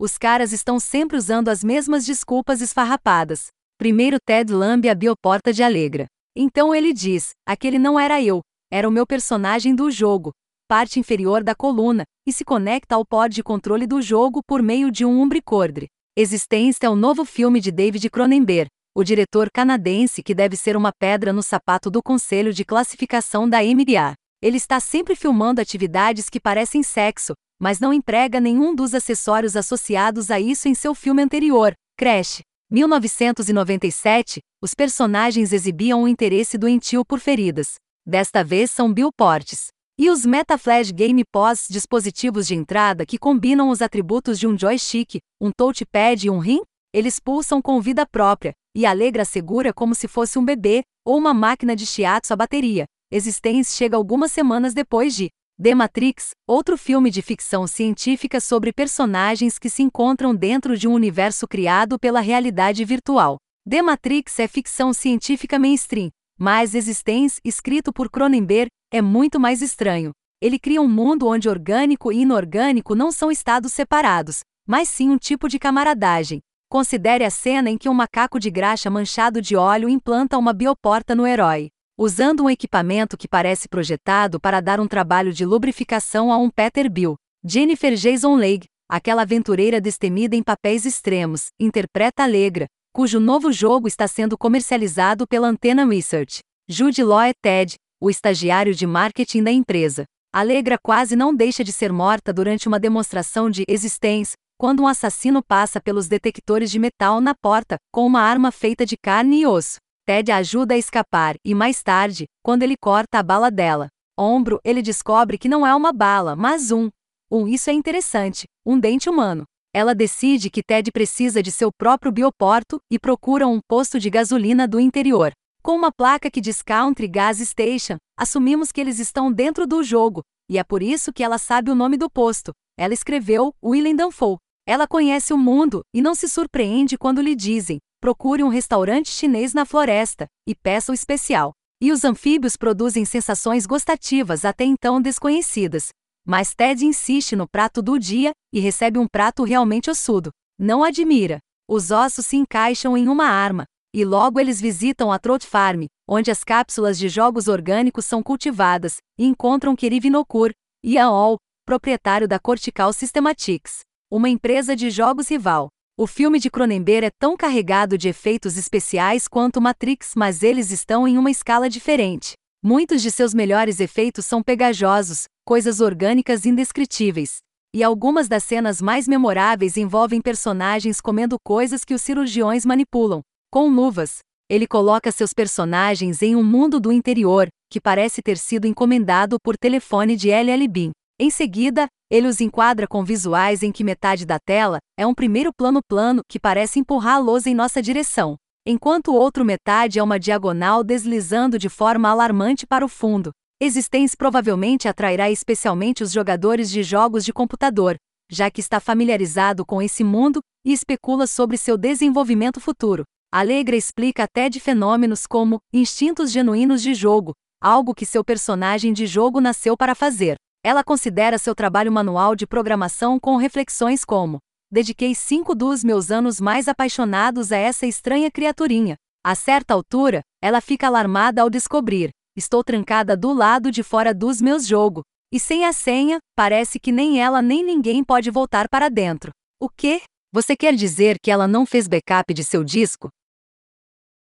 Os caras estão sempre usando as mesmas desculpas esfarrapadas. Primeiro Ted lambe a bioporta de Alegra. Então ele diz: aquele não era eu, era o meu personagem do jogo, parte inferior da coluna, e se conecta ao pod de controle do jogo por meio de um umbricordre. Existência é o novo filme de David Cronenberg, o diretor canadense que deve ser uma pedra no sapato do Conselho de Classificação da MDA. Ele está sempre filmando atividades que parecem sexo, mas não emprega nenhum dos acessórios associados a isso em seu filme anterior, Crash. 1997, os personagens exibiam o interesse doentio por feridas. Desta vez são billports. E os MetaFlash Game POS dispositivos de entrada que combinam os atributos de um joystick, um touchpad e um rim? Eles pulsam com vida própria, e alegra segura como se fosse um bebê, ou uma máquina de shiatsu a bateria. Existence chega algumas semanas depois de The Matrix, outro filme de ficção científica sobre personagens que se encontram dentro de um universo criado pela realidade virtual. The Matrix é ficção científica mainstream, mas Existence, escrito por Cronenberg, é muito mais estranho. Ele cria um mundo onde orgânico e inorgânico não são estados separados, mas sim um tipo de camaradagem. Considere a cena em que um macaco de graxa manchado de óleo implanta uma bioporta no herói usando um equipamento que parece projetado para dar um trabalho de lubrificação a um Peterbilt. Jennifer Jason Leigh, aquela aventureira destemida em papéis extremos, interpreta Alegra, cujo novo jogo está sendo comercializado pela Antena Research. Jude Law é Ted, o estagiário de marketing da empresa. Alegra quase não deixa de ser morta durante uma demonstração de existência, quando um assassino passa pelos detectores de metal na porta, com uma arma feita de carne e osso. Ted a ajuda a escapar e mais tarde, quando ele corta a bala dela, ombro, ele descobre que não é uma bala, mas um. Um, isso é interessante, um dente humano. Ela decide que Ted precisa de seu próprio bioporto e procura um posto de gasolina do interior. Com uma placa que diz Country Gas Station, assumimos que eles estão dentro do jogo, e é por isso que ela sabe o nome do posto. Ela escreveu Willem Dafoe. Ela conhece o mundo e não se surpreende quando lhe dizem: procure um restaurante chinês na floresta e peça o especial. E os anfíbios produzem sensações gostativas até então desconhecidas. Mas Ted insiste no prato do dia e recebe um prato realmente ossudo. Não admira. Os ossos se encaixam em uma arma. E logo eles visitam a Trot Farm, onde as cápsulas de jogos orgânicos são cultivadas, e encontram Kerivinokur, Ian All, proprietário da Cortical Systematics, uma empresa de jogos rival. O filme de Cronenberg é tão carregado de efeitos especiais quanto Matrix, mas eles estão em uma escala diferente. Muitos de seus melhores efeitos são pegajosos, coisas orgânicas indescritíveis. E algumas das cenas mais memoráveis envolvem personagens comendo coisas que os cirurgiões manipulam. Com luvas, ele coloca seus personagens em um mundo do interior, que parece ter sido encomendado por telefone de LL Bean. Em seguida, ele os enquadra com visuais em que metade da tela é um primeiro plano plano que parece empurrar a lousa em nossa direção, enquanto o outro metade é uma diagonal deslizando de forma alarmante para o fundo. Existence provavelmente atrairá especialmente os jogadores de jogos de computador, já que está familiarizado com esse mundo e especula sobre seu desenvolvimento futuro. Alegra explica até de fenômenos como instintos genuínos de jogo, algo que seu personagem de jogo nasceu para fazer. Ela considera seu trabalho manual de programação com reflexões como: Dediquei cinco dos meus anos mais apaixonados a essa estranha criaturinha. A certa altura, ela fica alarmada ao descobrir: Estou trancada do lado de fora dos meus jogos. E sem a senha, parece que nem ela nem ninguém pode voltar para dentro. O quê? Você quer dizer que ela não fez backup de seu disco?